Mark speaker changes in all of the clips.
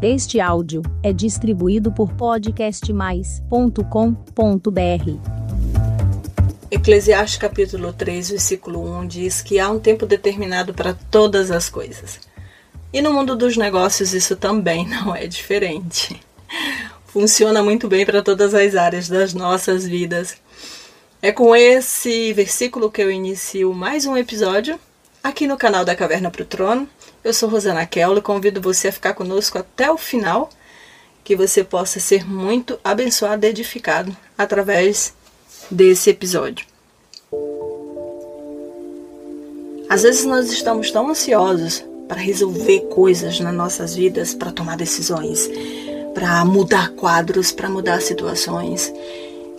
Speaker 1: Este áudio é distribuído por podcastmais.com.br.
Speaker 2: Eclesiastes capítulo 3, versículo 1 diz que há um tempo determinado para todas as coisas. E no mundo dos negócios isso também não é diferente. Funciona muito bem para todas as áreas das nossas vidas. É com esse versículo que eu inicio mais um episódio aqui no canal da Caverna para o Trono. Eu sou Rosana Kelly e convido você a ficar conosco até o final, que você possa ser muito abençoado e edificado através desse episódio. Às vezes nós estamos tão ansiosos para resolver coisas nas nossas vidas, para tomar decisões, para mudar quadros, para mudar situações,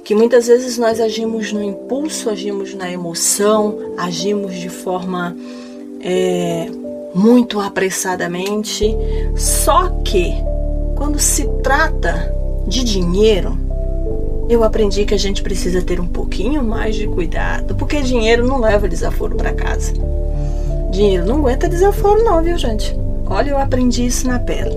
Speaker 2: que muitas vezes nós agimos no impulso, agimos na emoção, agimos de forma é, muito apressadamente. Só que quando se trata de dinheiro, eu aprendi que a gente precisa ter um pouquinho mais de cuidado, porque dinheiro não leva desaforo para casa. Dinheiro não aguenta desaforo, não, viu, gente? Olha, eu aprendi isso na pele.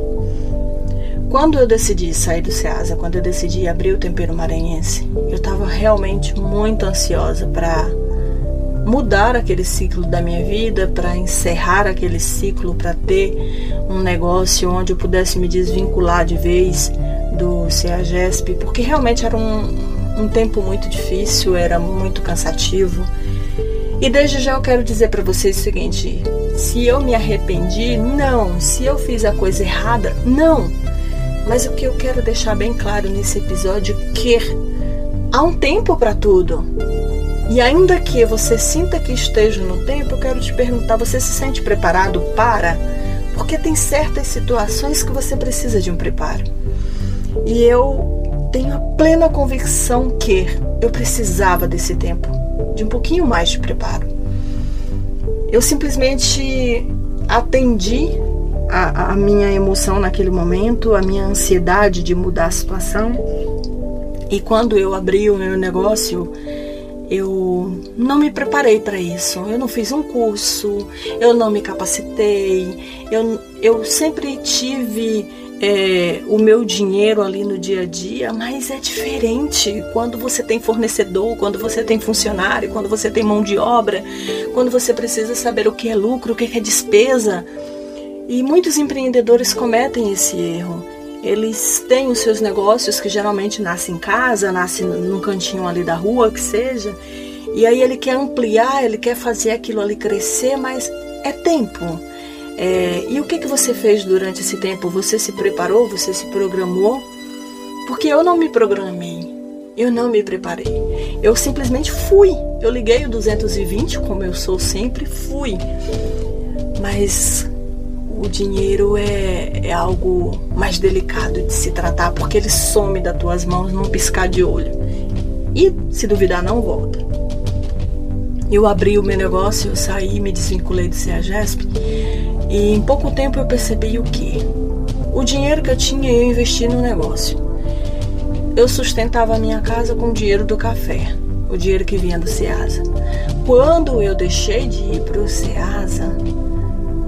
Speaker 2: Quando eu decidi sair do Ceasa, quando eu decidi abrir o tempero maranhense, eu estava realmente muito ansiosa para mudar aquele ciclo da minha vida, para encerrar aquele ciclo, para ter um negócio onde eu pudesse me desvincular de vez do CEAGESP, porque realmente era um, um tempo muito difícil, era muito cansativo. E desde já eu quero dizer para vocês o seguinte: se eu me arrependi, não. Se eu fiz a coisa errada, não. Mas o que eu quero deixar bem claro nesse episódio é que há um tempo para tudo. E ainda que você sinta que esteja no tempo, eu quero te perguntar: você se sente preparado para? Porque tem certas situações que você precisa de um preparo. E eu tenho a plena convicção que eu precisava desse tempo, de um pouquinho mais de preparo. Eu simplesmente atendi a, a minha emoção naquele momento, a minha ansiedade de mudar a situação. E quando eu abri o meu negócio, eu não me preparei para isso. Eu não fiz um curso, eu não me capacitei, eu, eu sempre tive é, o meu dinheiro ali no dia a dia, mas é diferente quando você tem fornecedor, quando você tem funcionário, quando você tem mão de obra, quando você precisa saber o que é lucro, o que é despesa. E muitos empreendedores cometem esse erro. Eles têm os seus negócios que geralmente nascem em casa, nascem num cantinho ali da rua, que seja. E aí ele quer ampliar, ele quer fazer aquilo ali crescer, mas é tempo. É, e o que, que você fez durante esse tempo? Você se preparou? Você se programou? Porque eu não me programei. Eu não me preparei. Eu simplesmente fui. Eu liguei o 220, como eu sou sempre, fui. Mas o dinheiro é, é algo mais delicado de se tratar, porque ele some das tuas mãos num piscar de olho. E, se duvidar, não volta. Eu abri o meu negócio, eu saí, me desvinculei do CEAGESP e em pouco tempo eu percebi o que? O dinheiro que eu tinha eu investi no negócio. Eu sustentava a minha casa com o dinheiro do café, o dinheiro que vinha do Ceasa. Quando eu deixei de ir para o Ceasa,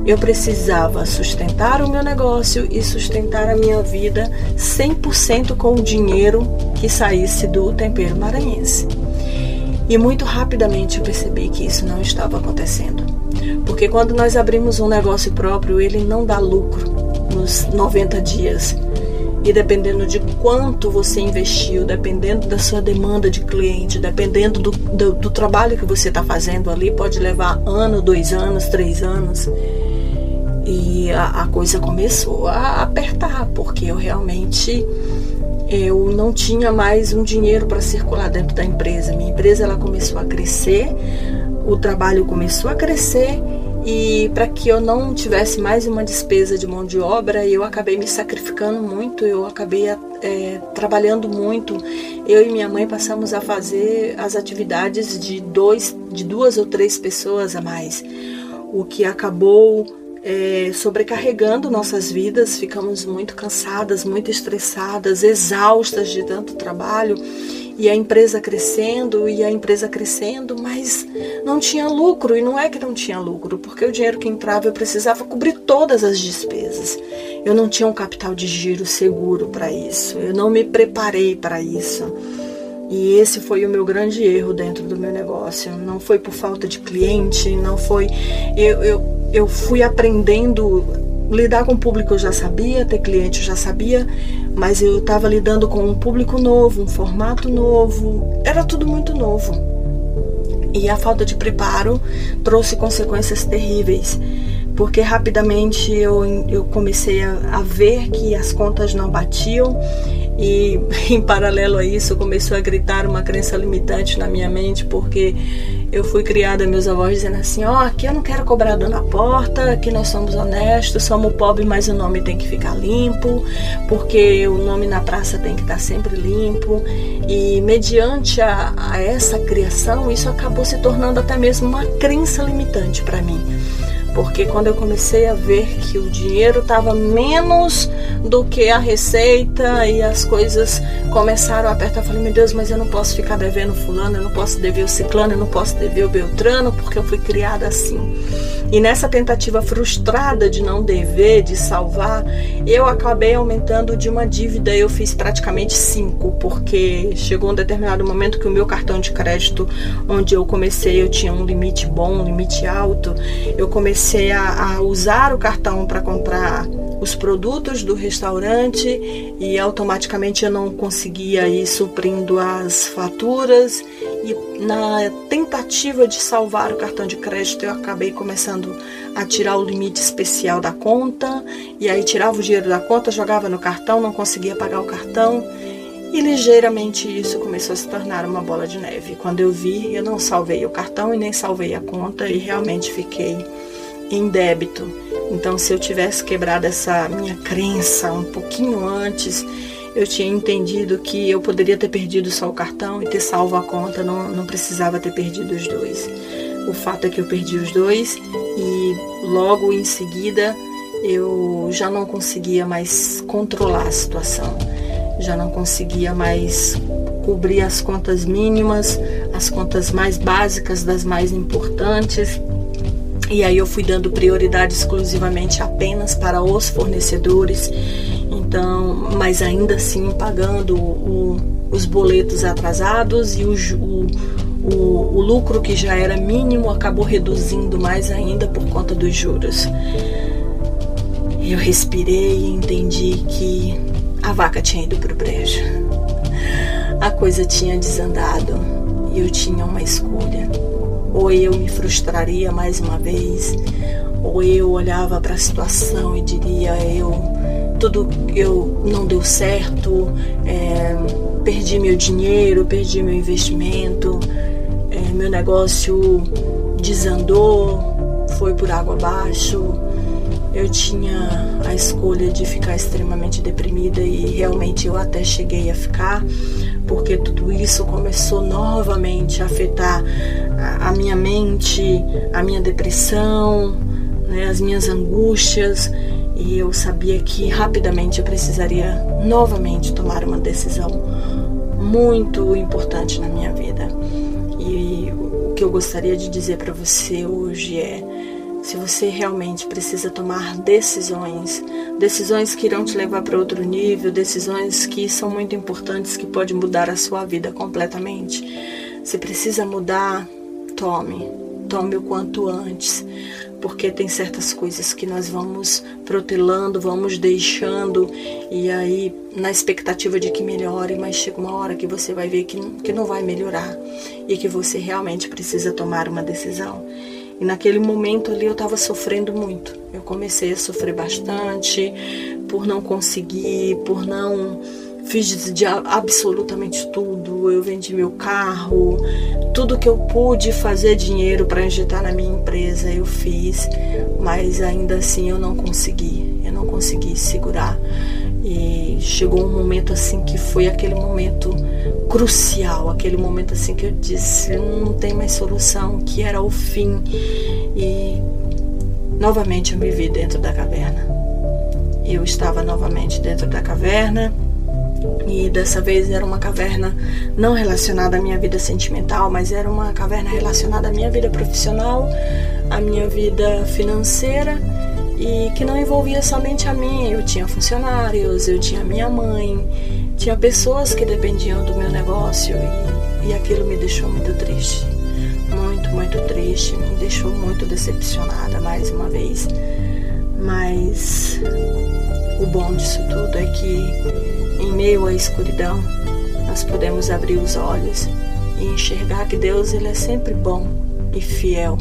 Speaker 2: eu precisava sustentar o meu negócio e sustentar a minha vida 100% com o dinheiro que saísse do tempero maranhense. E muito rapidamente eu percebi que isso não estava acontecendo. Porque quando nós abrimos um negócio próprio, ele não dá lucro nos 90 dias. E dependendo de quanto você investiu, dependendo da sua demanda de cliente, dependendo do, do, do trabalho que você está fazendo ali, pode levar ano, dois anos, três anos. E a, a coisa começou a apertar, porque eu realmente eu não tinha mais um dinheiro para circular dentro da empresa. Minha empresa ela começou a crescer, o trabalho começou a crescer e para que eu não tivesse mais uma despesa de mão de obra, eu acabei me sacrificando muito, eu acabei é, trabalhando muito. Eu e minha mãe passamos a fazer as atividades de dois, de duas ou três pessoas a mais, o que acabou é, sobrecarregando nossas vidas, ficamos muito cansadas, muito estressadas, exaustas de tanto trabalho e a empresa crescendo e a empresa crescendo, mas não tinha lucro e não é que não tinha lucro, porque o dinheiro que entrava eu precisava cobrir todas as despesas. eu não tinha um capital de giro seguro para isso. Eu não me preparei para isso. E esse foi o meu grande erro dentro do meu negócio. Não foi por falta de cliente, não foi. Eu, eu, eu fui aprendendo. Lidar com o público eu já sabia, ter cliente eu já sabia, mas eu estava lidando com um público novo, um formato novo, era tudo muito novo. E a falta de preparo trouxe consequências terríveis porque rapidamente eu, eu comecei a, a, ver que as contas não batiam e em paralelo a isso começou a gritar uma crença limitante na minha mente, porque eu fui criada, meus avós dizendo assim: ó, oh, aqui eu não quero cobrador na porta, aqui nós somos honestos, somos pobres, mas o nome tem que ficar limpo, porque o nome na praça tem que estar sempre limpo. E mediante a, a essa criação, isso acabou se tornando até mesmo uma crença limitante para mim porque quando eu comecei a ver que o dinheiro estava menos do que a receita e as coisas começaram a apertar, eu falei, meu Deus, mas eu não posso ficar devendo fulano, eu não posso dever o ciclano, eu não posso dever o beltrano, porque eu fui criada assim. E nessa tentativa frustrada de não dever, de salvar, eu acabei aumentando de uma dívida, eu fiz praticamente cinco, porque chegou um determinado momento que o meu cartão de crédito, onde eu comecei, eu tinha um limite bom, um limite alto, eu comecei a, a usar o cartão para comprar os produtos do restaurante e automaticamente eu não conseguia ir suprindo as faturas. E na tentativa de salvar o cartão de crédito eu acabei começando a tirar o limite especial da conta. E aí tirava o dinheiro da conta, jogava no cartão, não conseguia pagar o cartão. E ligeiramente isso começou a se tornar uma bola de neve. Quando eu vi, eu não salvei o cartão e nem salvei a conta e realmente fiquei em débito. Então, se eu tivesse quebrado essa minha crença um pouquinho antes, eu tinha entendido que eu poderia ter perdido só o cartão e ter salvo a conta, não, não precisava ter perdido os dois. O fato é que eu perdi os dois e logo em seguida eu já não conseguia mais controlar a situação, já não conseguia mais cobrir as contas mínimas, as contas mais básicas das mais importantes e aí eu fui dando prioridade exclusivamente apenas para os fornecedores. Então, mas ainda assim pagando o, os boletos atrasados e o, o, o, o lucro que já era mínimo acabou reduzindo mais ainda por conta dos juros. Eu respirei e entendi que a vaca tinha ido para o brejo. A coisa tinha desandado e eu tinha uma escolha ou eu me frustraria mais uma vez, ou eu olhava para a situação e diria eu tudo eu não deu certo, é, perdi meu dinheiro, perdi meu investimento, é, meu negócio desandou, foi por água abaixo. Eu tinha a escolha de ficar extremamente deprimida e realmente eu até cheguei a ficar, porque tudo isso começou novamente a afetar a, minha mente, a minha depressão, né, as minhas angústias, e eu sabia que rapidamente eu precisaria novamente tomar uma decisão muito importante na minha vida. E o que eu gostaria de dizer para você hoje é: se você realmente precisa tomar decisões, decisões que irão te levar para outro nível, decisões que são muito importantes, que podem mudar a sua vida completamente. Se precisa mudar, tome, tome o quanto antes, porque tem certas coisas que nós vamos protelando, vamos deixando e aí na expectativa de que melhore, mas chega uma hora que você vai ver que, que não vai melhorar e que você realmente precisa tomar uma decisão. E naquele momento ali eu estava sofrendo muito. Eu comecei a sofrer bastante por não conseguir, por não fiz de absolutamente tudo. Eu vendi meu carro, tudo que eu pude fazer dinheiro para injetar na minha empresa eu fiz, mas ainda assim eu não consegui. Eu não consegui segurar. E chegou um momento assim que foi aquele momento crucial, aquele momento assim que eu disse, não tem mais solução, que era o fim. E novamente eu me vi dentro da caverna. Eu estava novamente dentro da caverna e dessa vez era uma caverna não relacionada à minha vida sentimental, mas era uma caverna relacionada à minha vida profissional, à minha vida financeira e que não envolvia somente a mim. Eu tinha funcionários, eu tinha minha mãe, tinha pessoas que dependiam do meu negócio e, e aquilo me deixou muito triste. Muito, muito triste, me deixou muito decepcionada mais uma vez. Mas o bom disso tudo é que, meio à escuridão, nós podemos abrir os olhos e enxergar que Deus ele é sempre bom e fiel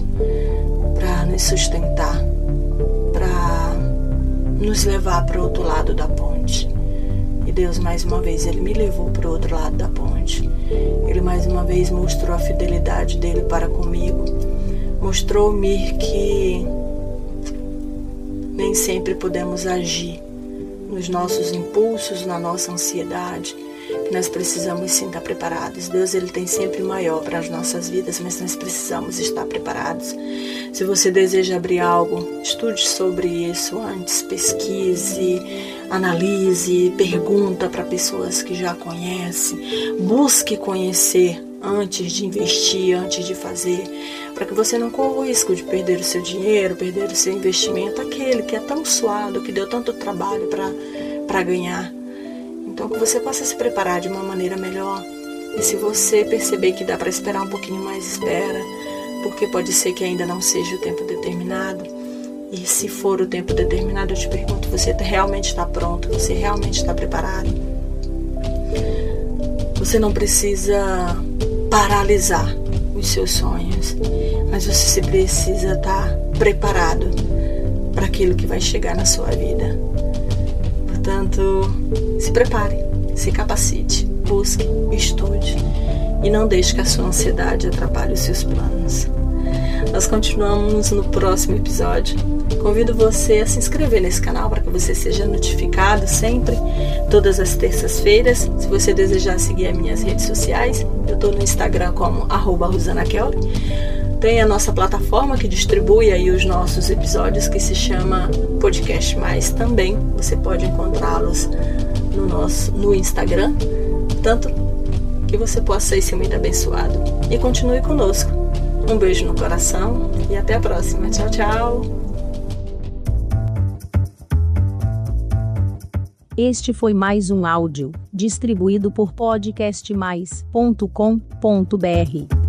Speaker 2: para nos sustentar, para nos levar para o outro lado da ponte. E Deus mais uma vez ele me levou para o outro lado da ponte. Ele mais uma vez mostrou a fidelidade dele para comigo. Mostrou-me que nem sempre podemos agir nos nossos impulsos, na nossa ansiedade, nós precisamos sim estar preparados. Deus ele tem sempre maior para as nossas vidas, mas nós precisamos estar preparados. Se você deseja abrir algo, estude sobre isso antes, pesquise, analise, pergunta para pessoas que já conhecem, busque conhecer antes de investir, antes de fazer, para que você não corra o risco de perder o seu dinheiro, perder o seu investimento, aquele que é tão suado, que deu tanto trabalho para ganhar. Então, que você possa se preparar de uma maneira melhor. E se você perceber que dá para esperar um pouquinho mais, espera, porque pode ser que ainda não seja o tempo determinado. E se for o tempo determinado, eu te pergunto: você realmente está pronto? Você realmente está preparado? Você não precisa paralisar os seus sonhos, mas você precisa estar preparado para aquilo que vai chegar na sua vida. Portanto, se prepare, se capacite, busque, estude e não deixe que a sua ansiedade atrapalhe os seus planos. Nós continuamos no próximo episódio. Convido você a se inscrever nesse canal para que você seja notificado sempre, todas as terças-feiras. Se você desejar seguir as minhas redes sociais, eu estou no Instagram como arroba Tem a nossa plataforma que distribui aí os nossos episódios, que se chama Podcast Mais também. Você pode encontrá-los no nosso no Instagram. Tanto que você possa ser muito abençoado. E continue conosco. Um beijo no coração e até a próxima. Tchau, tchau.
Speaker 1: Este foi mais um áudio distribuído por podcastmais.com.br.